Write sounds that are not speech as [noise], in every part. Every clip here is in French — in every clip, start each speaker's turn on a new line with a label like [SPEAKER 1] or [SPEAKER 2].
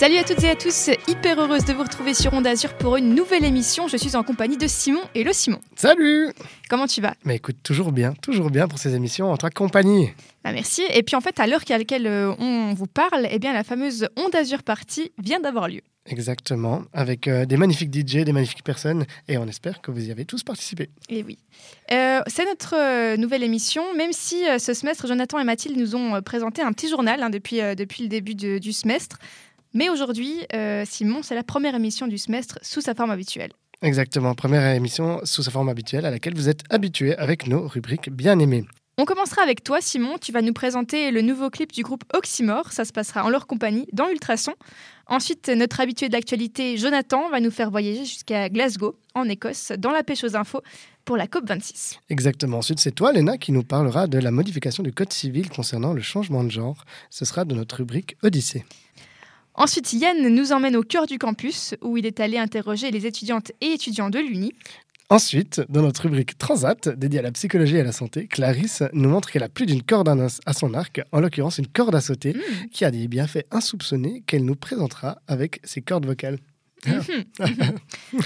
[SPEAKER 1] Salut à toutes et à tous, hyper heureuse de vous retrouver sur Onde Azur pour une nouvelle émission. Je suis en compagnie de Simon et le Simon.
[SPEAKER 2] Salut
[SPEAKER 1] Comment tu vas?
[SPEAKER 2] Mais écoute, toujours bien, toujours bien pour ces émissions en ta compagnie.
[SPEAKER 1] Bah merci. Et puis en fait, à l'heure à laquelle euh, on vous parle, eh bien la fameuse Onde Azur Party vient d'avoir lieu.
[SPEAKER 2] Exactement, avec euh, des magnifiques DJ, des magnifiques personnes, et on espère que vous y avez tous participé.
[SPEAKER 1] Et oui. Euh, c'est notre euh, nouvelle émission, même si ce semestre, Jonathan et Mathilde nous ont présenté un petit journal hein, depuis, depuis le début de- du semestre. Mais aujourd'hui, euh, Simon, c'est la première émission du semestre sous sa forme habituelle.
[SPEAKER 2] Exactement, première émission sous sa forme habituelle à laquelle vous êtes habitués avec nos rubriques bien aimées.
[SPEAKER 1] On commencera avec toi, Simon. Tu vas nous présenter le nouveau clip du groupe Oxymore. Ça se passera en leur compagnie dans Ultrason. Ensuite, notre habitué de l'actualité, Jonathan, va nous faire voyager jusqu'à Glasgow, en Écosse, dans la pêche aux infos pour la COP26.
[SPEAKER 2] Exactement, ensuite c'est toi Léna qui nous parlera de la modification du code civil concernant le changement de genre. Ce sera de notre rubrique Odyssée.
[SPEAKER 1] Ensuite, Yann nous emmène au cœur du campus, où il est allé interroger les étudiantes et étudiants de l'Uni.
[SPEAKER 2] Ensuite, dans notre rubrique Transat, dédiée à la psychologie et à la santé, Clarisse nous montre qu'elle a plus d'une corde à son arc, en l'occurrence une corde à sauter, qui a des bienfaits insoupçonnés qu'elle nous présentera avec ses cordes vocales.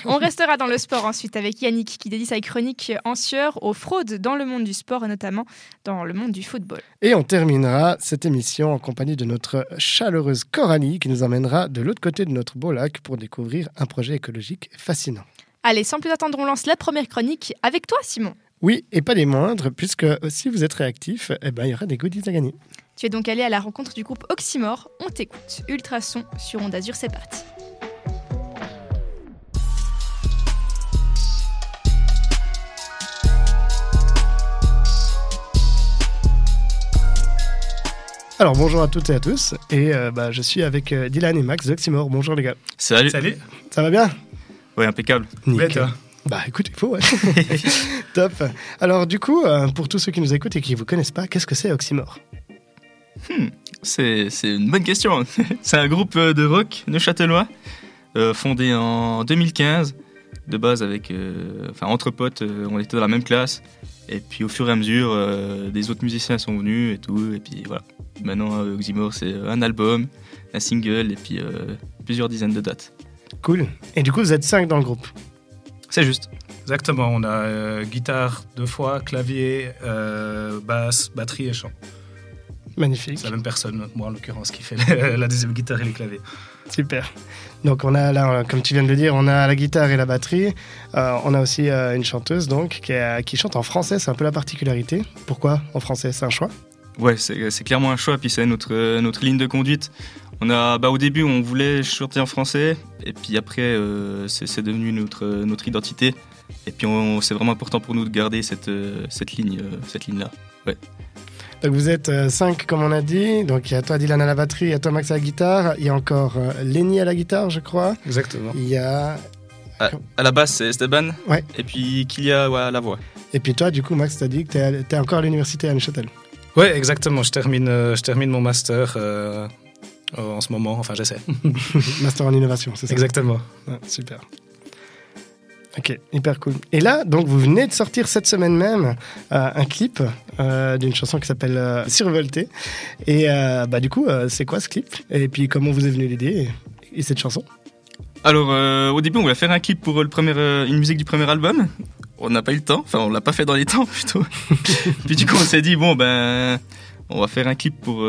[SPEAKER 1] On restera dans le sport ensuite avec Yannick, qui dédie sa chronique en sueur aux fraudes dans le monde du sport et notamment dans le monde du football.
[SPEAKER 2] Et on terminera cette émission en compagnie de notre chaleureuse Coralie qui nous emmènera de l'autre côté de notre beau lac pour découvrir un projet écologique fascinant.
[SPEAKER 1] Allez, sans plus attendre, on lance la première chronique avec toi, Simon.
[SPEAKER 2] Oui, et pas des moindres, puisque si vous êtes réactif, eh ben, il y aura des goodies à gagner.
[SPEAKER 1] Tu es donc allé à la rencontre du groupe Oxymore. On t'écoute. Ultrason sur Onde Azur, c'est parti.
[SPEAKER 2] Alors bonjour à toutes et à tous, et euh, bah, je suis avec euh, Dylan et Max d'Oxymore. Bonjour les gars,
[SPEAKER 3] Salut.
[SPEAKER 4] Salut.
[SPEAKER 2] ça va bien?
[SPEAKER 3] Ouais, impeccable.
[SPEAKER 2] Nickel.
[SPEAKER 4] Ouais, toi?
[SPEAKER 2] Bah écoute, il faut, ouais. [laughs] Top. Alors du coup, euh, pour tous ceux qui nous écoutent et qui ne vous connaissent pas, qu'est-ce que c'est Oxymore?
[SPEAKER 3] C'est c'est une bonne question. [laughs] C'est un groupe de rock neuchâtelois euh, fondé en 2015. De base, avec, euh, enfin, entre potes, euh, on était dans la même classe. Et puis au fur et à mesure, euh, des autres musiciens sont venus et tout. Et puis voilà. Maintenant, euh, Oxymore, c'est un album, un single et puis euh, plusieurs dizaines de dates.
[SPEAKER 2] Cool. Et du coup, vous êtes cinq dans le groupe.
[SPEAKER 3] C'est juste.
[SPEAKER 4] Exactement, on a euh, guitare deux fois, clavier, euh, basse, batterie et chant.
[SPEAKER 2] Magnifique.
[SPEAKER 4] C'est la même personne, moi en l'occurrence, qui fait [laughs] la deuxième guitare et les claviers.
[SPEAKER 2] Super. Donc on a là, comme tu viens de le dire, on a la guitare et la batterie. Euh, on a aussi euh, une chanteuse donc qui, chante en français. C'est un peu la particularité. Pourquoi en français? C'est un choix?
[SPEAKER 3] Ouais, c'est clairement un choix, puis c'est notre, ligne de conduite. On a, bah, au début, on voulait chanter en français, et puis après, euh, c'est devenu notre, identité. Et puis, c'est vraiment important pour nous de garder cette, ligne, ligne-là.
[SPEAKER 2] Donc vous êtes euh, cinq comme on a dit. Donc il y a toi Dylan à la batterie, il y a toi Max à la guitare, il y a encore euh, Lenny à la guitare, je crois.
[SPEAKER 4] Exactement.
[SPEAKER 2] Il y a
[SPEAKER 3] À la base, c'est Esteban,
[SPEAKER 2] Ouais.
[SPEAKER 3] et puis Kilia ouais, à la voix.
[SPEAKER 2] et puis toi du coup Max t'as dit que t'es, t'es encore à l'université à Neuchâtel.
[SPEAKER 4] Ouais, exactement, je termine, euh, je termine mon master euh, en ce moment, enfin j'essaie. [laughs]
[SPEAKER 2] Master en innovation, c'est ça?
[SPEAKER 4] Exactement.
[SPEAKER 2] Ouais, super. Ok, hyper cool. Et là, donc, vous venez de sortir cette semaine même euh, un clip euh, d'une chanson qui s'appelle euh, Survolté. Et euh, bah, du coup, c'est quoi ce clip? Et puis, comment vous est venue l'idée et, et cette chanson?
[SPEAKER 3] Alors, au début, on voulait faire un clip pour le premier, une musique du premier album. On n'a pas eu le temps, enfin, on l'a pas fait dans les temps [laughs] plutôt. puis du coup, on s'est dit, bon, ben, on va faire un clip pour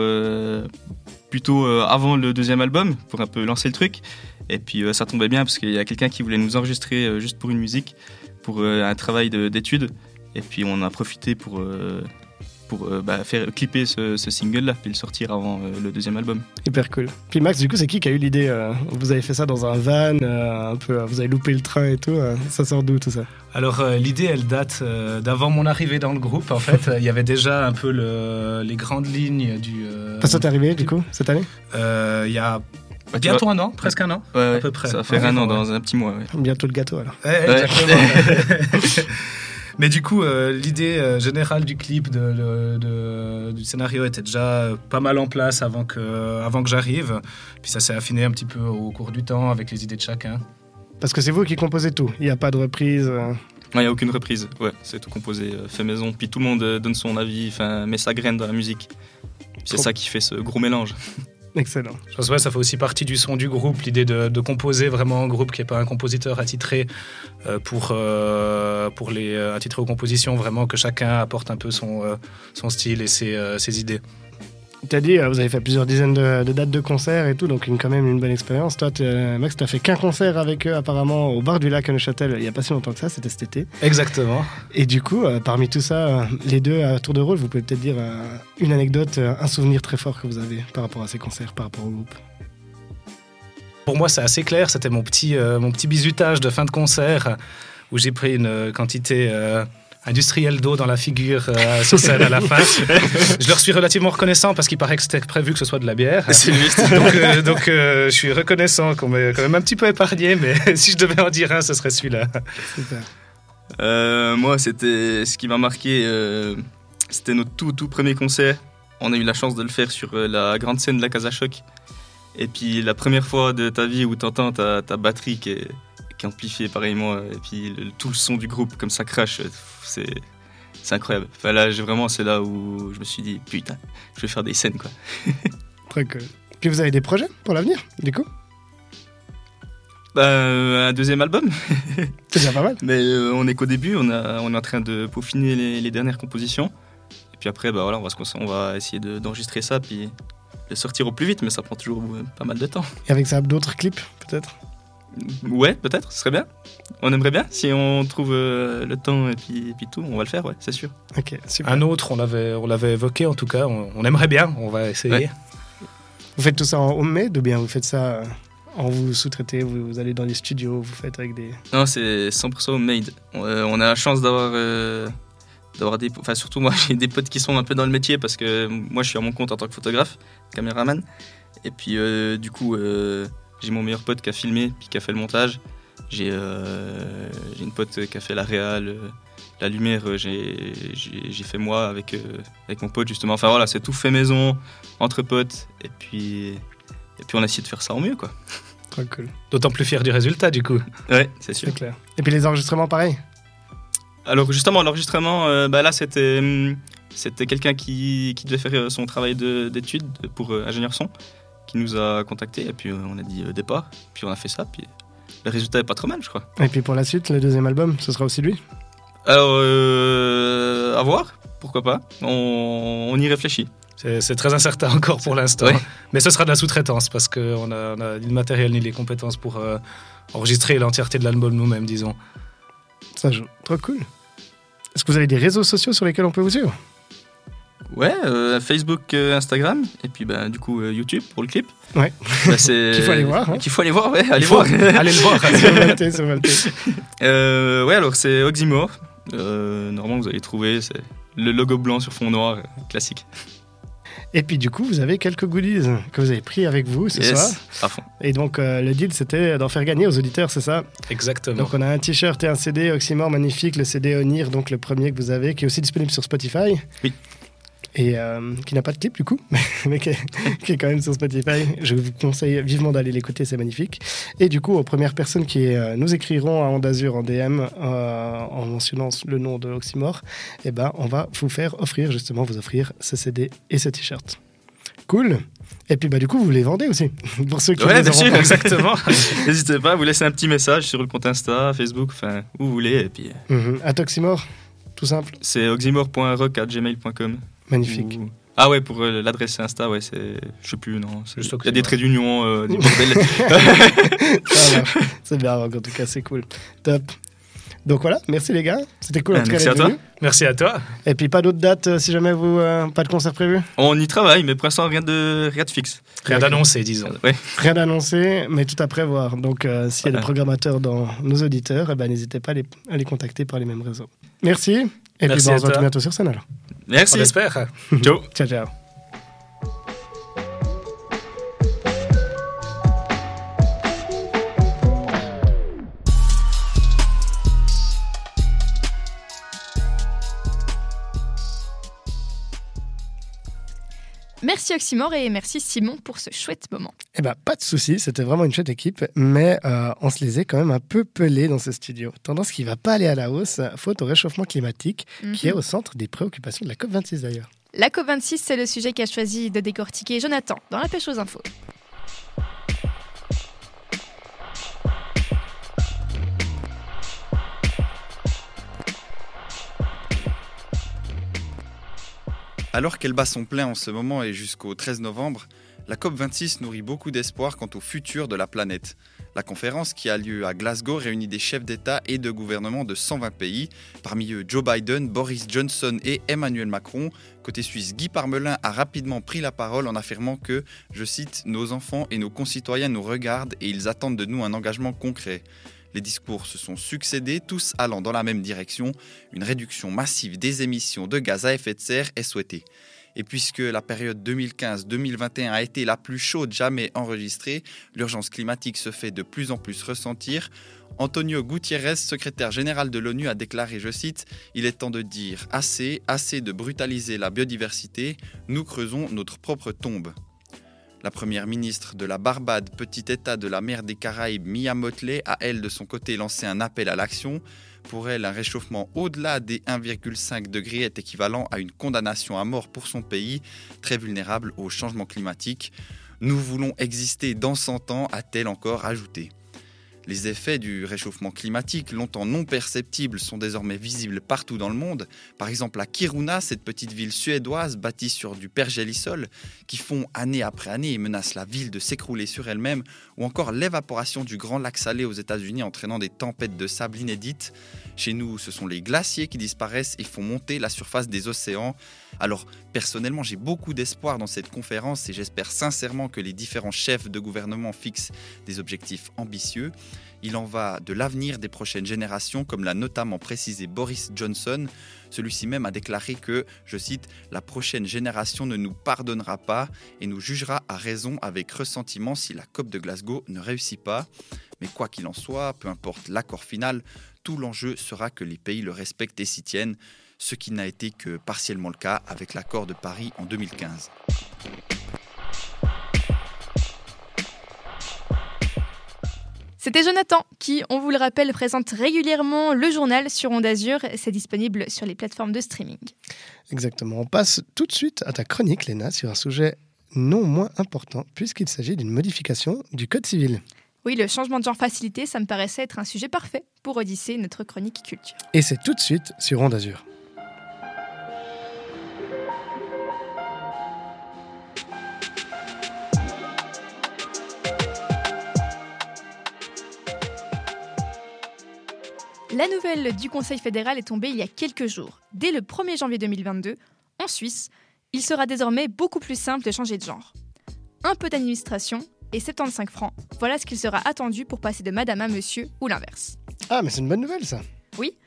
[SPEAKER 3] plutôt euh, avant le deuxième album, pour un peu lancer le truc. Et puis, euh, ça tombait bien parce qu'il y a quelqu'un qui voulait nous enregistrer euh, juste pour une musique, pour un travail de- d'étude. Et puis, on a profité pour, pour euh, bah, faire clipper ce, ce single-là, puis le sortir avant euh, le deuxième album.
[SPEAKER 2] Hyper cool. Puis, Max, du coup, c'est qui qui a eu l'idée euh, Vous avez fait ça dans un van, euh, un peu, vous avez loupé le train et tout. euh, ça sort d'où tout ça?
[SPEAKER 4] Alors euh, l'idée, elle date euh, d'avant mon arrivée dans le groupe. En fait, [laughs] il y avait déjà un peu le- les grandes lignes du. euh,
[SPEAKER 2] Enfin, ça t'est arrivé, du coup, cette année?
[SPEAKER 4] Euh, Il y a
[SPEAKER 3] Bah, tu
[SPEAKER 4] bientôt un an, presque un an.
[SPEAKER 3] Ouais,
[SPEAKER 4] à peu près.
[SPEAKER 3] Ça va faire un an
[SPEAKER 4] ouais.
[SPEAKER 3] dans un petit mois. ouais.
[SPEAKER 2] Bientôt le gâteau, alors.
[SPEAKER 4] Exactement. [laughs] [laughs] Mais du coup, euh, l'idée euh, générale du clip, de, de- de- du scénario était déjà pas mal en place avant que, avant que j'arrive. Puis ça s'est affiné un petit peu au cours du temps avec les idées de chacun.
[SPEAKER 2] Parce que c'est vous qui composez tout. Il n'y a pas de reprise. euh,
[SPEAKER 3] Il n'y a aucune reprise, ouais, c'est tout composé, fait maison. Puis tout le monde donne son avis, enfin, met sa graine dans la musique. Puis C'est ça qui fait ce gros mélange. [laughs]
[SPEAKER 2] Excellent.
[SPEAKER 4] Je pense ça fait aussi partie du son du groupe, l'idée de, composer vraiment en groupe, qui n'est pas un compositeur attitré euh, pour, euh, pour les euh, attitrés aux compositions, vraiment que chacun apporte un peu son, son style et ses idées.
[SPEAKER 2] Tu as dit, euh, vous avez fait plusieurs dizaines de, de dates de concerts et tout, donc une, quand même une bonne expérience. Toi, t'es- Max, tu as fait qu'un concert avec eux apparemment au bar du lac à Neuchâtel il n'y a pas si longtemps que ça, c'était cet été.
[SPEAKER 4] Exactement.
[SPEAKER 2] Et du coup, euh, parmi tout ça, euh, les deux à tour de rôle, vous pouvez peut-être dire euh, une anecdote, euh, un souvenir très fort que vous avez par rapport à ces concerts, par rapport au groupe.
[SPEAKER 4] Pour moi, c'est assez clair. C'était mon petit, euh, mon petit bizutage de fin de concert où j'ai pris une euh, quantité euh, industrielle d'eau dans la figure euh, [laughs] sur scène à la fin. [laughs] je leur suis relativement reconnaissant parce qu'il paraît que c'était prévu que ce soit de la bière.
[SPEAKER 3] C'est juste. [laughs]
[SPEAKER 4] Donc, euh, donc euh, je suis reconnaissant qu'on m'ait quand même un petit peu épargné, mais si je devais en dire un, ce serait celui-là.
[SPEAKER 3] Euh, moi, c'était ce qui m'a marqué. euh, c'était notre tout, tout premier concert. On a eu la chance de le faire sur la grande scène de la Casa Choc. Et puis, la première fois de ta vie où tu entends ta, ta batterie qui est, qui est amplifiée pareillement, et puis le- tout le son du groupe, comme ça crache, euh, c'est. C'est incroyable. Enfin, là, j'ai vraiment, c'est là où je me suis dit, putain, je vais faire des scènes, quoi. [laughs]
[SPEAKER 2] Très cool. Puis vous avez des projets pour l'avenir, du coup?
[SPEAKER 3] Bah, euh, un deuxième album, [laughs]
[SPEAKER 2] C'est déjà pas mal.
[SPEAKER 3] mais euh, on est qu'au début, on, a, on est en train de peaufiner les, les dernières compositions. Et puis après, bah voilà, on va, se concentrer- on va essayer de- d'enregistrer ça, puis le sortir au plus vite, mais ça prend toujours euh, pas mal de temps.
[SPEAKER 2] Et avec ça, d'autres clips, peut-être?
[SPEAKER 3] Ouais, peut-être, ce serait bien. On aimerait bien, si on trouve euh, le temps et puis, et puis tout, on va le faire, ouais, c'est sûr.
[SPEAKER 2] Ok, super.
[SPEAKER 4] Un autre, on l'avait, on l'avait évoqué en tout cas. On, on aimerait bien, on va essayer.
[SPEAKER 3] Ouais.
[SPEAKER 2] Vous faites tout ça en homemade ou bien vous faites ça euh, en vous sous-traitez, vous, vous allez dans les studios, vous faites avec des...
[SPEAKER 3] Non, c'est 100% made. On, euh, on a la chance d'avoir. euh, d'avoir des. Enfin, surtout moi, [laughs] j'ai des potes qui sont un peu dans le métier parce que moi, je suis à mon compte en tant que photographe, caméraman. Et puis, euh, du coup, euh, j'ai mon meilleur pote qui a filmé, puis qui a fait le montage. J'ai euh, une pote qui a fait la réal, euh, la lumière, euh, j'ai fait moi avec, euh, avec mon pote justement. Enfin voilà, c'est tout fait maison, entre potes. Et puis, et puis on a essayé de faire ça au mieux, quoi. [laughs]
[SPEAKER 2] Très cool.
[SPEAKER 4] D'autant plus fier du résultat du coup.
[SPEAKER 3] Ouais, c'est sûr.
[SPEAKER 2] C'est clair. Et puis les enregistrements, pareil
[SPEAKER 3] Alors justement, l'enregistrement, euh, bah là c'était c'était quelqu'un qui, qui devait faire son travail de- d'études pour euh, ingénieur son, qui nous a contacté et puis euh, on a dit euh, départ, puis on a fait ça, puis le résultat est pas trop mal, je crois.
[SPEAKER 2] Et puis pour la suite, le deuxième album, ce sera aussi lui?
[SPEAKER 3] Alors euh, à voir, pourquoi pas, on, on y réfléchit.
[SPEAKER 4] C'est, c'est très incertain encore pour l'instant.
[SPEAKER 3] Ouais.
[SPEAKER 4] Mais ce sera de la sous-traitance parce qu'on a, on a ni le matériel ni les compétences pour euh, enregistrer l'entièreté de l'album nous-mêmes, disons.
[SPEAKER 2] Ça joue. Trop cool. Est-ce que vous avez des réseaux sociaux sur lesquels on peut vous suivre?
[SPEAKER 3] Ouais, euh, Facebook, euh, Instagram, et puis bah, du coup euh, YouTube pour le clip.
[SPEAKER 2] Ouais.
[SPEAKER 3] Bah, c'est- [laughs]
[SPEAKER 2] Qu'il faut aller voir, hein.
[SPEAKER 3] Qu'il faut aller voir, ouais, allez voir. [laughs]
[SPEAKER 4] Allez le voir. [laughs]
[SPEAKER 2] Sur Valté, sur Valté.
[SPEAKER 3] Euh, ouais, alors c'est Oxymore. Euh, normalement, vous allez trouver, c'est le logo blanc sur fond noir, classique.
[SPEAKER 2] Et puis du coup, vous avez quelques goodies que vous avez pris avec vous ce soir.
[SPEAKER 3] à fond.
[SPEAKER 2] Et donc euh, le deal, c'était d'en faire gagner aux auditeurs, c'est ça?
[SPEAKER 4] Exactement.
[SPEAKER 2] Donc on a un t-shirt et un CD Oxymore magnifique, le CD Onir, donc le premier que vous avez, qui est aussi disponible sur Spotify.
[SPEAKER 3] Oui.
[SPEAKER 2] Et euh, qui n'a pas de clip du coup, [laughs] mais qui est, qui est quand même sur Spotify. Je vous conseille vivement d'aller l'écouter, c'est magnifique. Et du coup, aux premières personnes qui euh, nous écriront à Onde Azur en DM euh, en mentionnant le nom de Oxymore, eh ben, on va vous faire offrir, justement, vous offrir ce CD et ce t-shirt. Cool. Et puis bah du coup, vous les vendez aussi [laughs] pour ceux qui
[SPEAKER 3] Ouais,
[SPEAKER 2] les
[SPEAKER 3] sûr.
[SPEAKER 2] pas.
[SPEAKER 3] Exactement. [laughs] N'hésitez pas vous laisser un petit message sur le compte Insta, Facebook, enfin, où vous voulez. Et puis,
[SPEAKER 2] Mhm. À Toxymore, tout simple,
[SPEAKER 3] c'est oxymore.rock.gmail.com.
[SPEAKER 2] magnifique.
[SPEAKER 3] Ou- Ah ouais, pour euh, l'adresse Insta, ouais, c'est. Je sais plus, non. Il y a des traits d'union, euh, [laughs] des bordels. [laughs]
[SPEAKER 2] C'est bien, en tout cas, c'est cool. Top. Donc voilà, merci les gars. C'était cool en
[SPEAKER 3] Euh,
[SPEAKER 2] tout cas
[SPEAKER 3] merci
[SPEAKER 2] d'être
[SPEAKER 3] à toi.
[SPEAKER 2] venus.
[SPEAKER 4] Merci à toi.
[SPEAKER 2] Et puis pas d'autres dates euh, si jamais vous euh, pas de concert prévu?
[SPEAKER 3] On y travaille, mais pour l'instant, rien de, rien de fixe.
[SPEAKER 4] Rien d'annoncé, disons.
[SPEAKER 3] Ouais.
[SPEAKER 2] Rien d'annoncé, mais tout à prévoir. Donc euh, s'il y a des programmateurs dans nos auditeurs, eh ben, n'hésitez pas à les, à les contacter par les mêmes réseaux. Merci. Et
[SPEAKER 4] Merci
[SPEAKER 2] puis bah,
[SPEAKER 4] à
[SPEAKER 2] on se retrouve bientôt sur scène alors.
[SPEAKER 3] Merci.
[SPEAKER 4] On espère.
[SPEAKER 3] Ciao.
[SPEAKER 2] Ciao ciao.
[SPEAKER 1] Merci Oxymore et merci Simon pour ce chouette moment.
[SPEAKER 2] Eh ben, pas de souci, c'était vraiment une chouette équipe, mais euh, on se les est quand même un peu pelés dans ce studio. Tendance qui va pas aller à la hausse, faute au réchauffement climatique, qui est
[SPEAKER 1] Mhm.
[SPEAKER 2] au centre des préoccupations de la COP26 d'ailleurs.
[SPEAKER 1] La COP26, c'est le sujet qu'a choisi de décortiquer Jonathan dans la pêche aux infos.
[SPEAKER 5] Alors qu'elle bat son plein en ce moment et jusqu'au 13 novembre, la COP26 nourrit beaucoup d'espoir quant au futur de la planète. La conférence qui a lieu à Glasgow réunit des chefs d'État et de gouvernement de 120 pays, parmi eux Joe Biden, Boris Johnson et Emmanuel Macron. Côté suisse, Guy Parmelin a rapidement pris la parole en affirmant que, je cite, Nos enfants et nos concitoyens nous regardent et ils attendent de nous un engagement concret. Les discours se sont succédés, tous allant dans la même direction. Une réduction massive des émissions de gaz à effet de serre est souhaitée. Et puisque la période 2015-2021 a été la plus chaude jamais enregistrée, l'urgence climatique se fait de plus en plus ressentir. Antonio Gutiérrez, secrétaire général de l'ONU, a déclaré, je cite, Il est temps de dire assez, assez de brutaliser la biodiversité, nous creusons notre propre tombe. La première ministre de la Barbade, petit État de la mer des Caraïbes, Mia Motley, a elle de son côté lancé un appel à l'action. Pour elle, un réchauffement au-delà des 1,5 degrés est équivalent à une condamnation à mort pour son pays, très vulnérable au changement climatique. Nous voulons exister dans 100 ans, a-t-elle encore ajouté. Les effets du réchauffement climatique, longtemps non perceptibles, sont désormais visibles partout dans le monde. Par exemple à Kiruna, cette petite ville suédoise bâtie sur du pergélisol, qui fond année après année et menace la ville de s'écrouler sur elle-même, ou encore l'évaporation du grand lac salé aux États-Unis entraînant des tempêtes de sable inédites. Chez nous, ce sont les glaciers qui disparaissent et font monter la surface des océans. Alors personnellement, j'ai beaucoup d'espoir dans cette conférence et j'espère sincèrement que les différents chefs de gouvernement fixent des objectifs ambitieux. Il en va de l'avenir des prochaines générations, comme l'a notamment précisé Boris Johnson. Celui-ci même a déclaré que, je cite, La prochaine génération ne nous pardonnera pas et nous jugera à raison avec ressentiment si la COP de Glasgow ne réussit pas. Mais quoi qu'il en soit, peu importe l'accord final, tout l'enjeu sera que les pays le respectent et s'y tiennent, ce qui n'a été que partiellement le cas avec l'accord de Paris en 2015.
[SPEAKER 1] C'était Jonathan qui, on vous le rappelle, présente régulièrement le journal sur Onde Azur. C'est disponible sur les plateformes de streaming.
[SPEAKER 2] Exactement. On passe tout de suite à ta chronique, Léna, sur un sujet non moins important, puisqu'il s'agit d'une modification du Code civil.
[SPEAKER 1] Oui, le changement de genre facilité, ça me paraissait être un sujet parfait pour Odyssée, notre chronique culture.
[SPEAKER 2] Et c'est tout de suite sur Onde Azur.
[SPEAKER 1] La nouvelle du Conseil fédéral est tombée il y a quelques jours. Dès le 1er janvier 2022, en Suisse, il sera désormais beaucoup plus simple de changer de genre. Un peu d'administration et 75 francs, voilà ce qu'il sera attendu pour passer de madame à monsieur ou l'inverse.
[SPEAKER 2] Ah, mais c'est une bonne nouvelle ça.
[SPEAKER 1] Oui,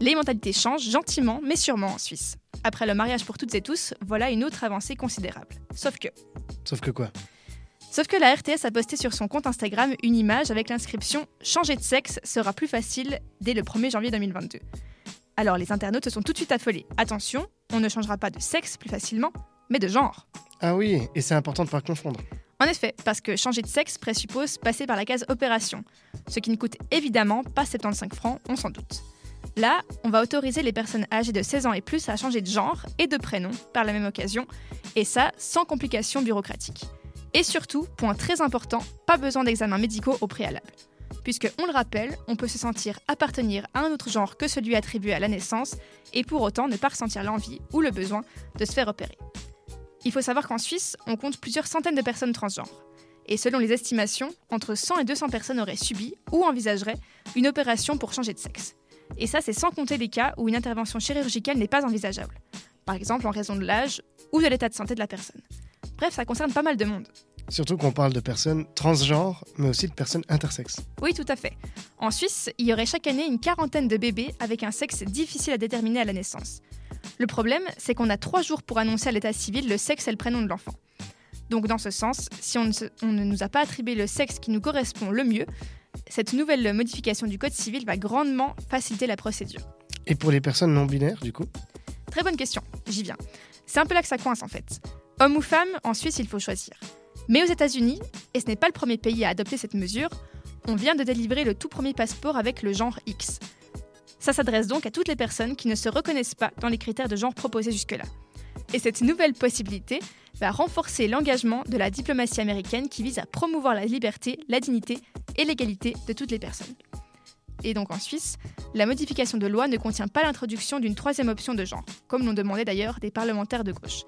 [SPEAKER 1] les mentalités changent gentiment mais sûrement en Suisse. Après le mariage pour toutes et tous, voilà une autre avancée considérable. Sauf que...
[SPEAKER 2] Sauf que quoi?
[SPEAKER 1] Sauf que la RTS a posté sur son compte Instagram une image avec l'inscription Changer de sexe sera plus facile dès le 1er janvier 2022. Alors les internautes se sont tout de suite affolés. Attention, on ne changera pas de sexe plus facilement, mais de genre.
[SPEAKER 2] Ah oui, et c'est important de ne pas confondre.
[SPEAKER 1] En effet, parce que changer de sexe présuppose passer par la case opération, ce qui ne coûte évidemment pas 75 francs, on s'en doute. Là, on va autoriser les personnes âgées de 16 ans et plus à changer de genre et de prénom par la même occasion, et ça sans complications bureaucratiques. Et surtout, point très important, pas besoin d'examens médicaux au préalable. Puisque, on le rappelle, on peut se sentir appartenir à un autre genre que celui attribué à la naissance, et pour autant ne pas ressentir l'envie ou le besoin de se faire opérer. Il faut savoir qu'en Suisse, on compte plusieurs centaines de personnes transgenres. Et selon les estimations, entre 100 et 200 personnes auraient subi ou envisageraient une opération pour changer de sexe. Et ça, c'est sans compter les cas où une intervention chirurgicale n'est pas envisageable. Par exemple en raison de l'âge ou de l'état de santé de la personne. Bref, ça concerne pas mal de monde.
[SPEAKER 2] Surtout qu'on parle de personnes transgenres, mais aussi de personnes intersexes.
[SPEAKER 1] Oui, tout à fait. En Suisse, il y aurait chaque année une quarantaine de bébés avec un sexe difficile à déterminer à la naissance. Le problème, c'est qu'on a trois jours pour annoncer à l'état civil le sexe et le prénom de l'enfant. Donc dans ce sens, si on ne, se- on ne nous a pas attribué le sexe qui nous correspond le mieux, cette nouvelle modification du Code civil va grandement faciliter la procédure.
[SPEAKER 2] Et pour les personnes non binaires, du coup?
[SPEAKER 1] Très bonne question, j'y viens. C'est un peu là que ça coince en fait. Homme ou femme, en Suisse, il faut choisir. Mais aux États-Unis, et ce n'est pas le premier pays à adopter cette mesure, on vient de délivrer le tout premier passeport avec le genre X. Ça s'adresse donc à toutes les personnes qui ne se reconnaissent pas dans les critères de genre proposés jusque-là. Et cette nouvelle possibilité va renforcer l'engagement de la diplomatie américaine qui vise à promouvoir la liberté, la dignité et l'égalité de toutes les personnes. Et donc en Suisse, la modification de loi ne contient pas l'introduction d'une troisième option de genre, comme l'ont demandé d'ailleurs des parlementaires de gauche,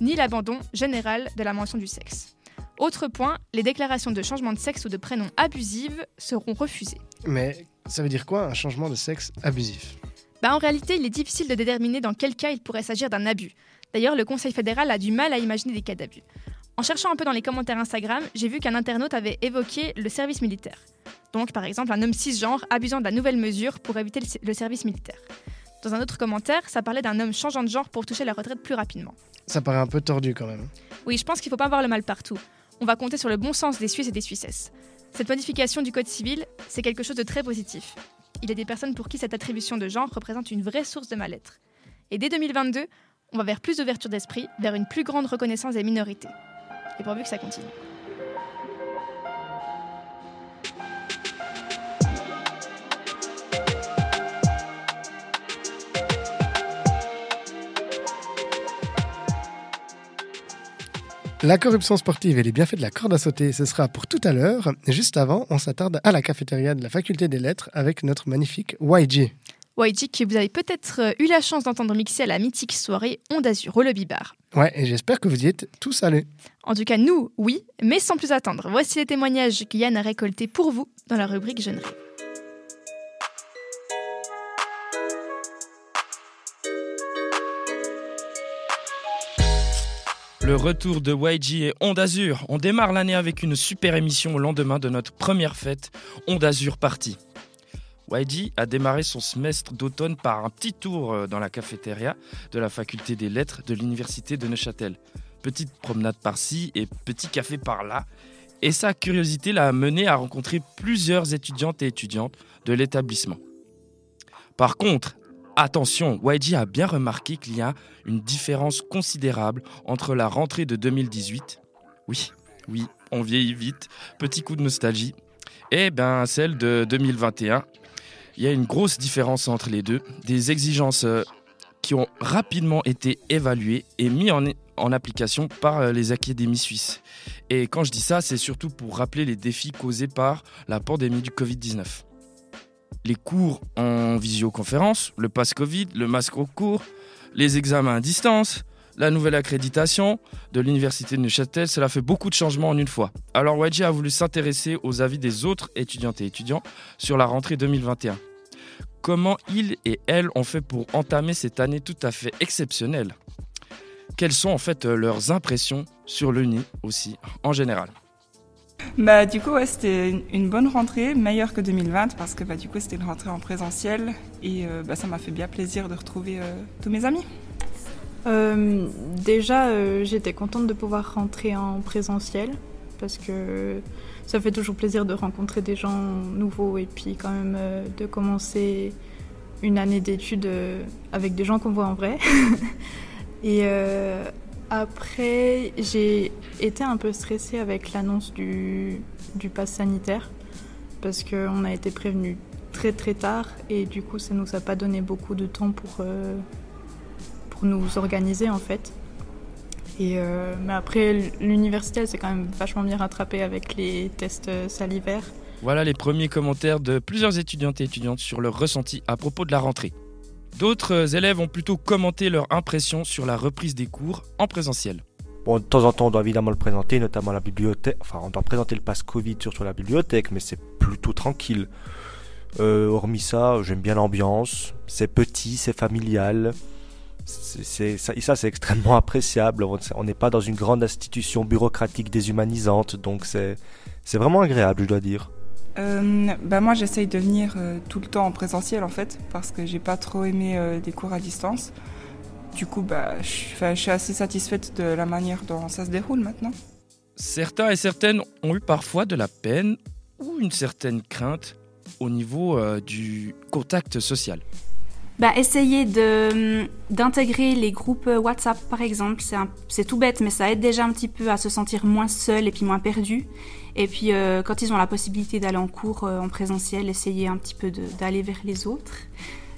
[SPEAKER 1] ni l'abandon général de la mention du sexe. Autre point, les déclarations de changement de sexe ou de prénom abusives seront refusées.
[SPEAKER 2] Mais ça veut dire quoi un changement de sexe abusif?
[SPEAKER 1] Bah, En réalité, il est difficile de déterminer dans quel cas il pourrait s'agir d'un abus. D'ailleurs, le Conseil fédéral a du mal à imaginer des cas d'abus. En cherchant un peu dans les commentaires Instagram, j'ai vu qu'un internaute avait évoqué le service militaire. Donc, par exemple, un homme cisgenre abusant de la nouvelle mesure pour éviter le service militaire. Dans un autre commentaire, ça parlait d'un homme changeant de genre pour toucher la retraite plus rapidement.
[SPEAKER 2] Ça paraît un peu tordu quand même.
[SPEAKER 1] Oui, je pense qu'il ne faut pas voir le mal partout. On va compter sur le bon sens des Suisses et des Suissesses. Cette modification du Code civil, c'est quelque chose de très positif. Il y a des personnes pour qui cette attribution de genre représente une vraie source de mal-être. Et dès 2022, on va vers plus d'ouverture d'esprit, vers une plus grande reconnaissance des minorités. Et pourvu que ça continue.
[SPEAKER 2] La corruption sportive et les bienfaits de la corde à sauter, ce sera pour tout à l'heure. Juste avant, on s'attarde à la cafétéria de la faculté des lettres avec notre magnifique YG.
[SPEAKER 1] YG que vous avez peut-être euh, eu la chance d'entendre mixer à la mythique soirée Onde Azur au Lobby Bar.
[SPEAKER 2] Ouais, et j'espère que vous y êtes tous allés.
[SPEAKER 1] En tout cas, nous, oui, mais sans plus attendre. Voici les témoignages que Yann a récoltés pour vous dans la rubrique Jeunerie.
[SPEAKER 6] Le retour de YG et Onde Azur. On démarre l'année avec une super émission au lendemain de notre première fête, Onde Azur Party. YG a démarré son semestre d'automne par un petit tour euh, dans la cafétéria de la faculté des lettres de l'université de Neuchâtel. Petite promenade par-ci et petit café par-là. Et sa curiosité l'a mené à rencontrer plusieurs étudiantes et étudiants de l'établissement. Par contre, Attention, YG a bien remarqué qu'il y a une différence considérable entre la rentrée de 2018, oui, oui, on vieillit vite, petit coup de nostalgie, et ben celle de 2021. Il y a une grosse différence entre les deux, des exigences euh, qui ont rapidement été évaluées et mises en, en application par euh, les académies suisses. Et quand je dis ça, c'est surtout pour rappeler les défis causés par la pandémie du Covid-19 les cours en visioconférence, le pass Covid, le masque au cours, les examens à distance, la nouvelle accréditation de l'université de Neuchâtel, cela fait beaucoup de changements en une fois. Alors YG a voulu s'intéresser aux avis des autres étudiantes et étudiants sur la rentrée 2021. Comment ils et elles ont fait pour entamer cette année tout à fait exceptionnelle? Quelles sont en fait leurs impressions sur l'UNI aussi en général?
[SPEAKER 7] Bah, du coup, c'était une bonne rentrée, meilleure que 2020, parce que bah, du coup, c'était une rentrée en présentiel et euh, bah, ça m'a fait bien plaisir de retrouver euh, tous mes amis.
[SPEAKER 8] Euh, déjà, j'étais contente de pouvoir rentrer en présentiel parce que ça fait toujours plaisir de rencontrer des gens nouveaux et puis quand même de commencer une année d'études avec des gens qu'on voit en vrai. [laughs] après, j'ai été un peu stressée avec l'annonce du, du pass sanitaire parce qu'on a été prévenu très très tard et du coup ça nous a pas donné beaucoup de temps pour, euh, pour nous organiser en fait. Et euh, mais après l'université s'est quand même vachement bien rattrapée avec les tests salivaires.
[SPEAKER 6] Voilà les premiers commentaires de plusieurs étudiantes et étudiantes sur leur ressenti à propos de la rentrée. D'autres élèves ont plutôt commenté leur impression sur la reprise des cours en présentiel.
[SPEAKER 9] Bon, de temps en temps, on doit évidemment le présenter, notamment la bibliothèque. Enfin, on doit présenter le pass Covid sur la bibliothèque, mais c'est plutôt tranquille. Euh, hormis ça, j'aime bien l'ambiance. C'est petit, c'est familial. Ça, c'est extrêmement [laughs] appréciable. On n'est pas dans une grande institution bureaucratique déshumanisante, donc c'est vraiment agréable, je dois dire.
[SPEAKER 7] Euh, bah moi j'essaye de venir euh, tout le temps en présentiel en fait parce que j'ai pas trop aimé euh, des cours à distance. Du coup bah, je, suis assez satisfaite de la manière dont ça se déroule maintenant.
[SPEAKER 6] Certains et certaines ont eu parfois de la peine ou une certaine crainte au niveau du contact social.
[SPEAKER 10] Bah, essayer d'intégrer les groupes WhatsApp par exemple, c'est tout bête mais ça aide déjà un petit peu à se sentir moins seul et puis moins perdu. Et puis, euh, quand ils ont la possibilité d'aller en cours euh, en présentiel, essayer un petit peu d'aller vers les autres.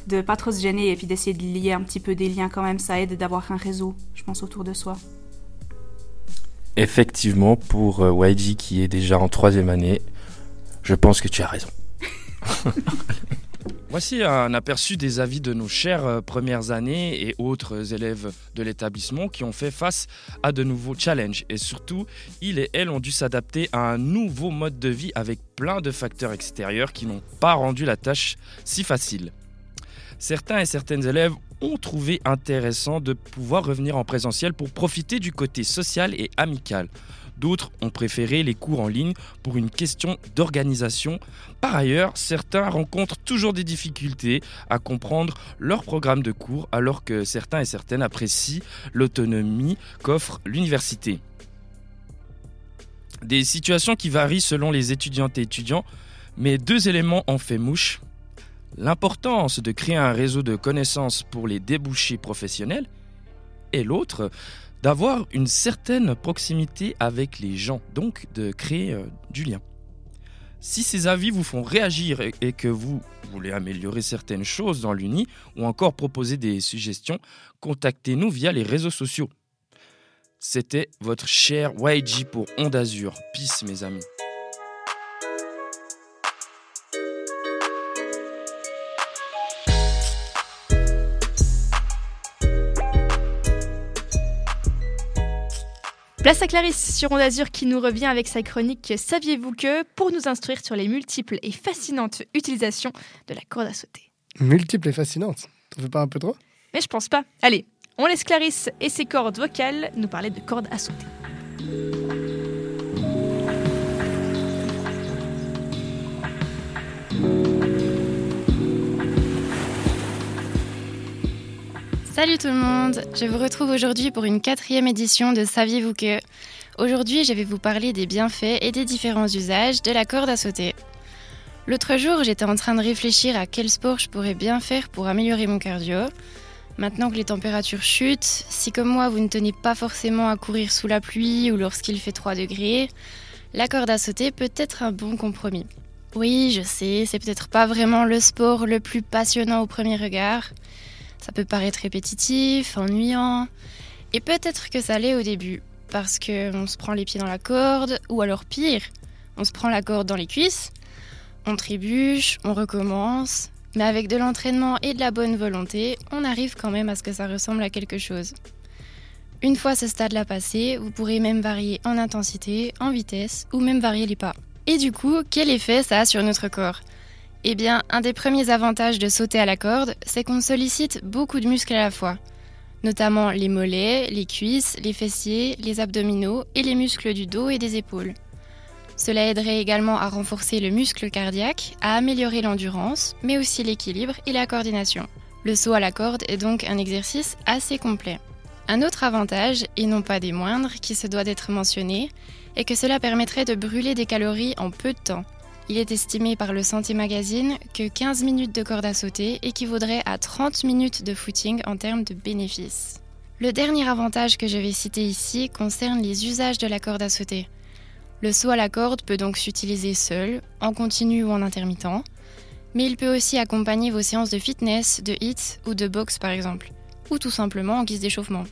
[SPEAKER 10] de pas trop se gêner et puis d'essayer de lier un petit peu des liens quand même. Ça aide d'avoir un réseau, je pense, autour de soi.
[SPEAKER 6] Effectivement, pour euh, YG qui est déjà en troisième année, je pense que tu as raison. [laughs] Voici un aperçu des avis de nos chères euh, premières années et autres élèves de l'établissement qui ont fait face à de nouveaux challenges. Et surtout, ils et elles ont dû s'adapter à un nouveau mode de vie avec plein de facteurs extérieurs qui n'ont pas rendu la tâche si facile. Certains et certaines élèves ont trouvé intéressant de pouvoir revenir en présentiel pour profiter du côté social et amical. D'autres ont préféré les cours en ligne pour une question d'organisation. Par ailleurs, certains rencontrent toujours des difficultés à comprendre leur programme de cours alors que certains et certaines apprécient l'autonomie qu'offre l'université. Des situations qui varient selon les étudiantes et étudiants, mais deux éléments ont fait mouche. L'importance de créer un réseau de connaissances pour les débouchés professionnels et l'autre, d'avoir une certaine proximité avec les gens, donc de créer euh, du lien. Si ces avis vous font réagir et, que vous voulez améliorer certaines choses dans l'Uni ou encore proposer des suggestions, contactez-nous via les réseaux sociaux. C'était votre cher YG pour Onde Azur. Peace mes amis.
[SPEAKER 1] Place à Clarisse sur Onde Azur qui nous revient avec sa chronique Saviez-vous que pour nous instruire sur les multiples et fascinantes utilisations de la corde à sauter.
[SPEAKER 2] Multiple et fascinante. T'en fais pas un peu trop?
[SPEAKER 1] Mais je pense pas. Allez, on laisse Clarisse et ses cordes vocales nous parler de cordes à sauter.
[SPEAKER 11] Salut tout le monde, je vous retrouve aujourd'hui pour une quatrième édition de Saviez-vous que? Aujourd'hui, je vais vous parler des bienfaits et des différents usages de la corde à sauter. L'autre jour, j'étais en train de réfléchir à quel sport je pourrais bien faire pour améliorer mon cardio. Maintenant que les températures chutent, si comme moi vous ne tenez pas forcément à courir sous la pluie ou lorsqu'il fait 3 degrés, la corde à sauter peut être un bon compromis. Oui, je sais, c'est peut-être pas vraiment le sport le plus passionnant au premier regard. Ça peut paraître répétitif, ennuyant, et peut-être que ça l'est au début, parce qu'on se prend les pieds dans la corde, ou alors pire, on se prend la corde dans les cuisses, on trébuche, on recommence, mais avec de l'entraînement et de la bonne volonté, on arrive quand même à ce que ça ressemble à quelque chose. Une fois ce stade-là passé, vous pourrez même varier en intensité, en vitesse, ou même varier les pas. Et du coup, quel effet ça a sur notre corps? Eh bien, un des premiers avantages de sauter à la corde, c'est qu'on sollicite beaucoup de muscles à la fois, notamment les mollets, les cuisses, les fessiers, les abdominaux et les muscles du dos et des épaules. Cela aiderait également à renforcer le muscle cardiaque, à améliorer l'endurance, mais aussi l'équilibre et la coordination. Le saut à la corde est donc un exercice assez complet. Un autre avantage, et non pas des moindres, qui se doit d'être mentionné, est que cela permettrait de brûler des calories en peu de temps. Il est estimé par le Santé Magazine que 15 minutes de corde à sauter équivaudrait à 30 minutes de footing en termes de bénéfices. Le dernier avantage que je vais citer ici concerne les usages de la corde à sauter. Le saut à la corde peut donc s'utiliser seul, en continu ou en intermittent, mais il peut aussi accompagner vos séances de fitness, de hit ou de boxe par exemple, ou tout simplement en guise d'échauffement.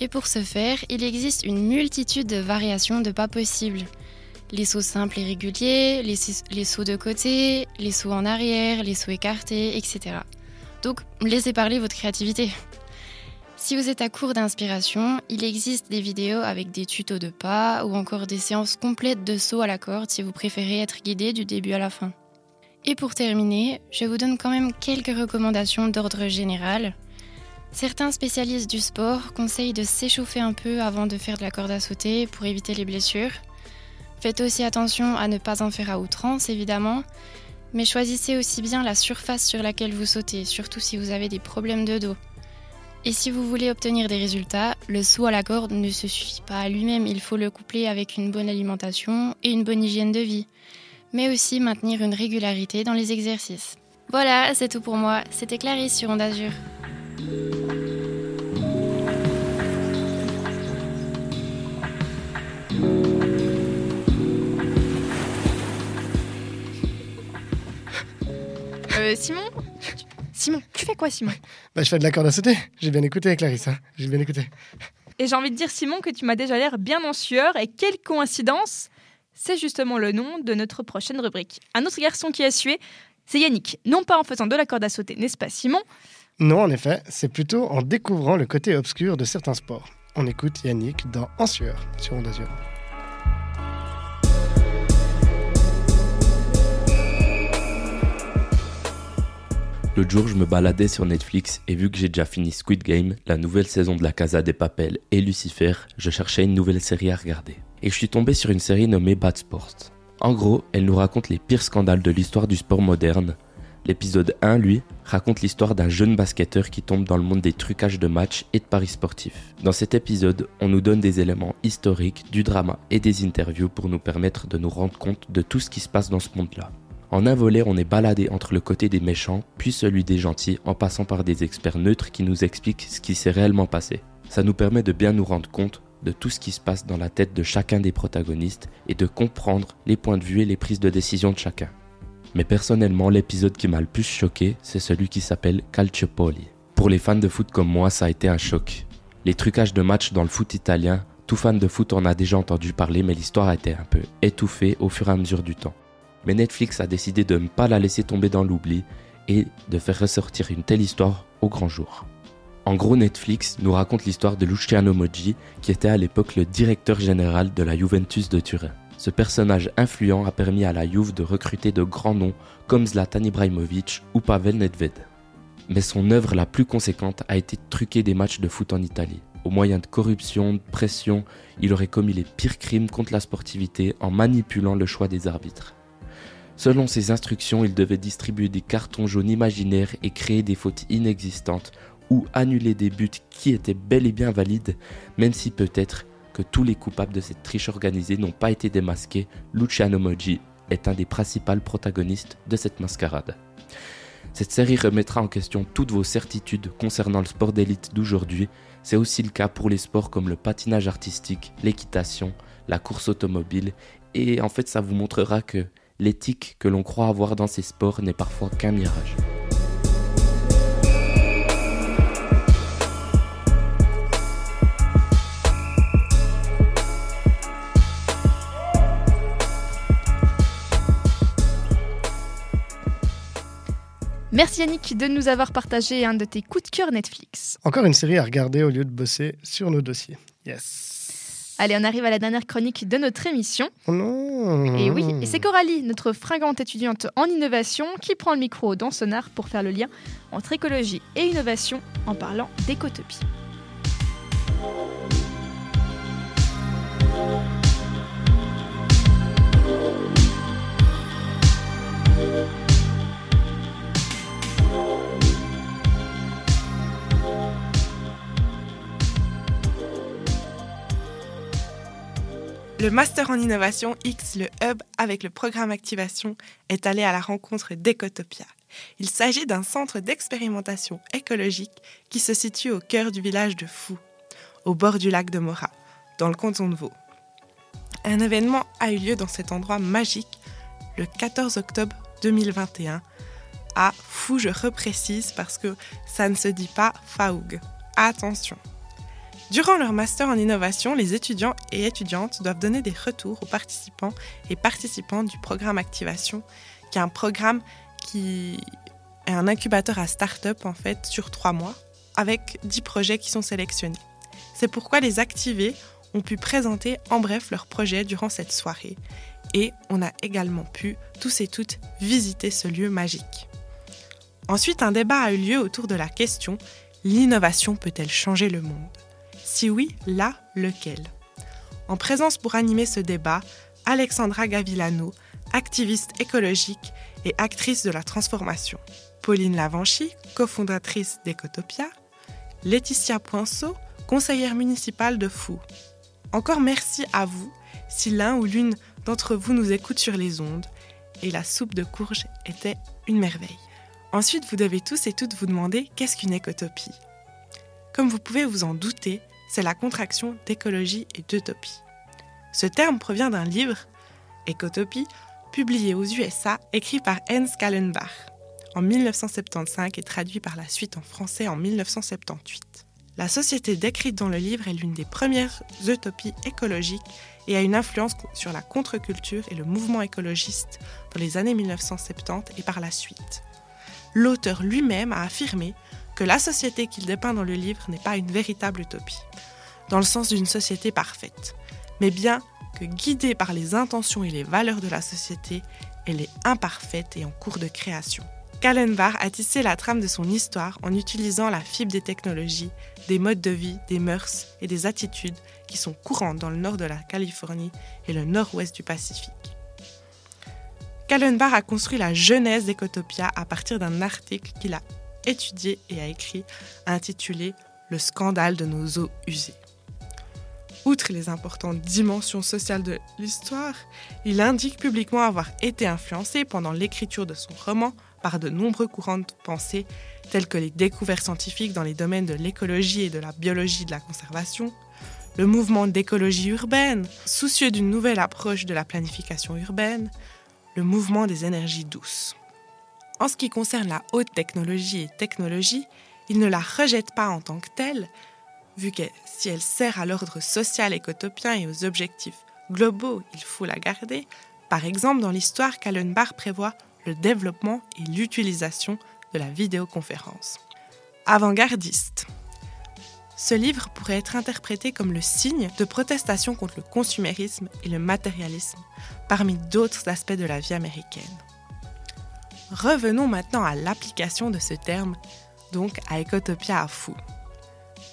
[SPEAKER 11] Et pour ce faire, il existe une multitude de variations de pas possibles les sauts simples et réguliers, les, sauts de côté, les sauts en arrière, les sauts écartés, etc. Donc laissez parler votre créativité. Si vous êtes à court d'inspiration, il existe des vidéos avec des tutos de pas ou encore des séances complètes de sauts à la corde si vous préférez être guidé du début à la fin. Et pour terminer, je vous donne quand même quelques recommandations d'ordre général. Certains spécialistes du sport conseillent de s'échauffer un peu avant de faire de la corde à sauter pour éviter les blessures. Faites aussi attention à ne pas en faire à outrance, évidemment, mais choisissez aussi bien la surface sur laquelle vous sautez, surtout si vous avez des problèmes de dos. Et si vous voulez obtenir des résultats, le saut à la corde ne se suffit pas à lui-même, il faut le coupler avec une bonne alimentation et une bonne hygiène de vie, mais aussi maintenir une régularité dans les exercices. Voilà, c'est tout pour moi. C'était Clarisse sur Onde Azur.
[SPEAKER 1] Euh, Simon Simon, tu fais quoi, Simon?
[SPEAKER 2] Bah, je fais de la corde à sauter. J'ai bien écouté, Clarisse. hein. J'ai bien écouté.
[SPEAKER 1] Et j'ai envie de dire, Simon, que tu m'as déjà l'air bien en sueur. Et quelle coïncidence C'est justement le nom de notre prochaine rubrique. Un autre garçon qui a sué, c'est Yannick. Non pas en faisant de la corde à sauter, n'est-ce pas, Simon?
[SPEAKER 2] Non, en effet, c'est plutôt en découvrant le côté obscur de certains sports. On écoute Yannick dans En sueur sur Onde
[SPEAKER 12] L'autre jour, je me baladais sur Netflix et vu que j'ai déjà fini Squid Game, la nouvelle saison de la Casa des Papel et Lucifer, je cherchais une nouvelle série à regarder. Et je suis tombé sur une série nommée Bad Sport. En gros, elle nous raconte les pires scandales de l'histoire du sport moderne. L'épisode 1, lui, raconte l'histoire d'un jeune basketteur qui tombe dans le monde des trucages de matchs et de paris sportifs. Dans cet épisode, on nous donne des éléments historiques, du drama et des interviews pour nous permettre de nous rendre compte de tout ce qui se passe dans ce monde-là. En un volet, on est baladé entre le côté des méchants, puis celui des gentils, en passant par des experts neutres qui nous expliquent ce qui s'est réellement passé. Ça nous permet de bien nous rendre compte de tout ce qui se passe dans la tête de chacun des protagonistes et de comprendre les points de vue et les prises de décision de chacun. Mais personnellement, l'épisode qui m'a le plus choqué, c'est celui qui s'appelle Calciopoli. Pour les fans de foot comme moi, ça a été un choc. Les trucages de matchs dans le foot italien, tout fan de foot en a déjà entendu parler, mais l'histoire a été un peu étouffée au fur et à mesure du temps mais Netflix a décidé de ne pas la laisser tomber dans l'oubli et de faire ressortir une telle histoire au grand jour. En gros, Netflix nous raconte l'histoire de Luciano Moggi, qui était à l'époque le directeur général de la Juventus de Turin. Ce personnage influent a permis à la Juve de recruter de grands noms comme Zlatan Ibrahimovic ou Pavel Nedved. Mais son œuvre la plus conséquente a été truquer des matchs de foot en Italie. Au moyen de corruption, de pression, il aurait commis les pires crimes contre la sportivité en manipulant le choix des arbitres. Selon ses instructions, il devait distribuer des cartons jaunes imaginaires et créer des fautes inexistantes ou annuler des buts qui étaient bel et bien valides, même si peut-être que tous les coupables de cette triche organisée n'ont pas été démasqués, Luciano Moggi est un des principaux protagonistes de cette mascarade. Cette série remettra en question toutes vos certitudes concernant le sport d'élite d'aujourd'hui. C'est aussi le cas pour les sports comme le patinage artistique, l'équitation, la course automobile, et en fait ça vous montrera que l'éthique que l'on croit avoir dans ces sports n'est parfois qu'un mirage.
[SPEAKER 1] Merci Yannick de nous avoir partagé un de tes coups de cœur Netflix.
[SPEAKER 2] Encore une série à regarder au lieu de bosser sur nos dossiers. Yes.
[SPEAKER 1] Allez, on arrive à la dernière chronique de notre émission.
[SPEAKER 2] Oh non.
[SPEAKER 1] Et oui, et c'est Coralie, notre fringante étudiante en innovation, qui prend le micro dans Sonar pour faire le lien entre écologie et innovation en parlant d'écotopie.
[SPEAKER 13] Le Master en Innovation X, le Hub, avec le programme Activation, est allé à la rencontre d'Ecotopia. Il s'agit d'un centre d'expérimentation écologique qui se situe au cœur du village de Fou, au bord du lac de Morat, dans le canton de Vaud. Un événement a eu lieu dans cet endroit magique le 14 octobre 2021 à Fou, je reprécise parce que ça ne se dit pas Faoug. Attention. Durant leur master en innovation, les étudiants et étudiantes doivent donner des retours aux participants et participantes du programme Activation, qui est un programme qui est un incubateur à start-up en fait sur trois mois, avec 10 projets qui sont sélectionnés. C'est pourquoi les activés ont pu présenter en bref leurs projets durant cette soirée. Et on a également pu, tous et toutes, visiter ce lieu magique. Ensuite, un débat a eu lieu autour de la question L'innovation peut-elle changer le monde? Si oui, là, lequel? En présence pour animer ce débat, Alexandra Gavilano, activiste écologique et actrice de la transformation. Pauline Lavanchy, cofondatrice d'Ecotopia. Laetitia Poinceau, conseillère municipale de Fou. Encore merci à vous si l'un ou l'une d'entre vous nous écoute sur les ondes. Et la soupe de courge était une merveille. Ensuite, vous devez tous et toutes vous demander qu'est-ce qu'une écotopie? Comme vous pouvez vous en douter, c'est la contraction d'écologie et d'utopie. Ce terme provient d'un livre, Écotopie, publié aux USA, écrit par Hans Kallenbach. en 1975 et traduit par la suite en français en 1978. La société décrite dans le livre est l'une des premières utopies écologiques et a une influence sur la contre-culture et le mouvement écologiste dans les années 1970 et par la suite. L'auteur lui-même a affirmé que la société qu'il dépeint dans le livre n'est pas une véritable utopie, dans le sens d'une société parfaite, mais bien que guidée par les intentions et les valeurs de la société, elle est imparfaite et en cours de création. Kallenbach a tissé la trame de son histoire en utilisant la fibre des technologies, des modes de vie, des mœurs et des attitudes qui sont courantes dans le nord de la Californie et le nord-ouest du Pacifique. Kallenbach a construit la genèse d'Ecotopia à partir d'un article qu'il a étudié et a écrit intitulé Le scandale de nos eaux usées. Outre les importantes dimensions sociales de l'histoire, il indique publiquement avoir été influencé pendant l'écriture de son roman par de nombreux courants de pensée tels que les découvertes scientifiques dans les domaines de l'écologie et de la biologie de la conservation, le mouvement d'écologie urbaine, soucieux d'une nouvelle approche de la planification urbaine, le mouvement des énergies douces. En ce qui concerne la haute technologie et technologie, il ne la rejette pas en tant que telle, vu que si elle sert à l'ordre social écotopien et aux objectifs globaux, il faut la garder. Par exemple, dans l'histoire, Kallenbach prévoit le développement et l'utilisation de la vidéoconférence. Avant-gardiste. Ce livre pourrait être interprété comme le signe de protestation contre le consumérisme et le matérialisme, parmi d'autres aspects de la vie américaine. Revenons maintenant à l'application de ce terme, donc à Ecotopia à fou.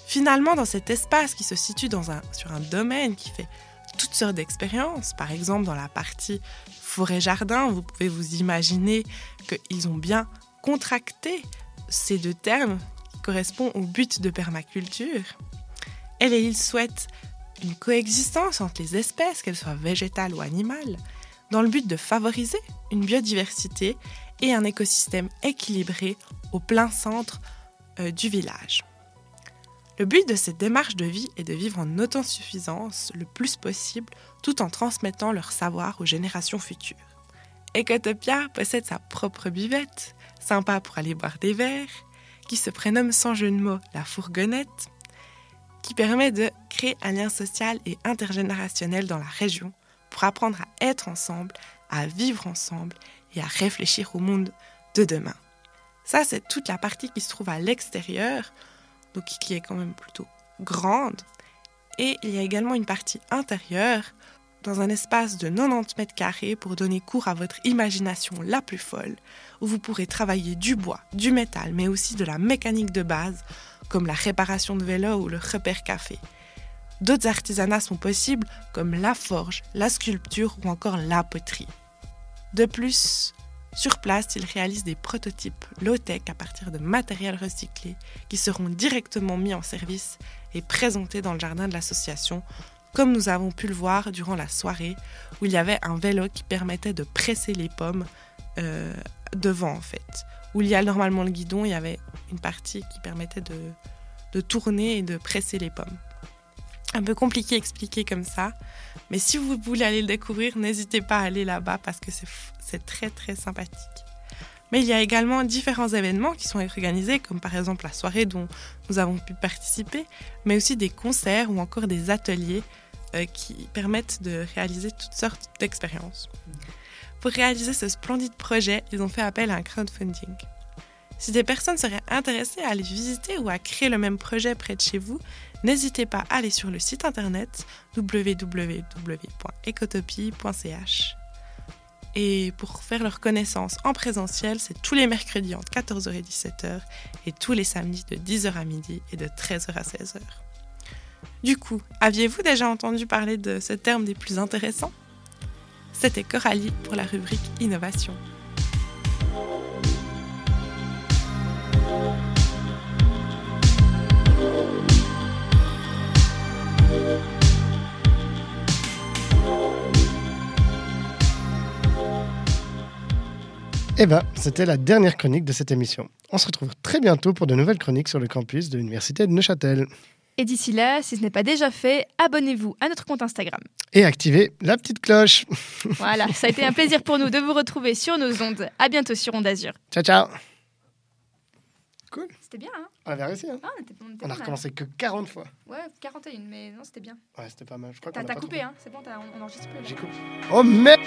[SPEAKER 13] Finalement, dans cet espace qui se situe sur un domaine qui fait toutes sortes d'expériences, par exemple dans la partie forêt-jardin, vous pouvez vous imaginer qu'ils ont bien contracté ces deux termes qui correspondent au but de permaculture. Elle et il souhaitent une coexistence entre les espèces, qu'elles soient végétales ou animales, dans le but de favoriser une biodiversité et un écosystème équilibré au plein centre euh, du village. Le but de cette démarche de vie est de vivre en autosuffisance le plus possible tout en transmettant leur savoir aux générations futures. Ecotopia possède sa propre buvette, sympa pour aller boire des verres, qui se prénomme sans jeu de mots la fourgonnette, qui permet de créer un lien social et intergénérationnel dans la région pour apprendre à être ensemble, à vivre ensemble et à réfléchir au monde de demain. Ça, c'est toute la partie qui se trouve à l'extérieur, donc qui est quand même plutôt grande. Et il y a également une partie intérieure, dans un espace de 90 mètres carrés pour donner cours à votre imagination la plus folle, où vous pourrez travailler du bois, du métal, mais aussi de la mécanique de base, comme la réparation de vélo ou le repère café. D'autres artisanats sont possibles, comme la forge, la sculpture ou encore la poterie. De plus, sur place, ils réalisent des prototypes low-tech à partir de matériel recyclé qui seront directement mis en service et présentés dans le jardin de l'association, comme nous avons pu le voir durant la soirée où il y avait un vélo qui permettait de presser les pommes euh, devant en fait. Où il y a normalement le guidon, il y avait une partie qui permettait de, de tourner et de presser les pommes un peu compliqué à expliquer comme ça. Mais si vous voulez aller le découvrir, n'hésitez pas à aller là-bas parce que c'est très très sympathique. Mais il y a également différents événements qui sont organisés, comme par exemple la soirée dont nous avons pu participer, mais aussi des concerts ou encore des ateliers euh, qui permettent de réaliser toutes sortes d'expériences. Pour réaliser ce splendide projet, ils ont fait appel à un crowdfunding. Si des personnes seraient intéressées à aller visiter ou à créer le même projet près de chez vous, n'hésitez pas à aller sur le site internet www.ecotopie.ch. Et pour faire leur connaissance en présentiel, c'est tous les mercredis entre 14h et 17h et tous les samedis de 10h à midi et de 13h à 16h. Du coup, aviez-vous déjà entendu parler de ce terme des plus intéressants? C'était Coralie pour la rubrique Innovation.
[SPEAKER 2] Eh bien, c'était la dernière chronique de cette émission. On se retrouve très bientôt pour de nouvelles chroniques sur le campus de l'Université de Neuchâtel.
[SPEAKER 1] Et d'ici là, si ce n'est pas déjà fait, abonnez-vous à notre compte Instagram.
[SPEAKER 2] Et activez la petite cloche. [laughs]
[SPEAKER 1] Voilà, ça a été un plaisir pour nous de vous retrouver sur nos ondes. À bientôt sur Onde Azur.
[SPEAKER 2] Ciao, ciao. Cool.
[SPEAKER 1] C'était bien, hein?
[SPEAKER 2] On avait réussi, hein?
[SPEAKER 1] Ah, on était, on était
[SPEAKER 2] On
[SPEAKER 1] pas
[SPEAKER 2] a
[SPEAKER 1] mal.
[SPEAKER 2] recommencé que 40 fois.
[SPEAKER 1] Ouais, 41, mais non, c'était bien.
[SPEAKER 2] Ouais, c'était pas mal. Je crois
[SPEAKER 1] T'as
[SPEAKER 2] qu'on a
[SPEAKER 1] t'as
[SPEAKER 2] pas
[SPEAKER 1] coupé, hein? C'est bon, t'as- on, on enregistre plus.
[SPEAKER 2] J'ai coupé. Oh merde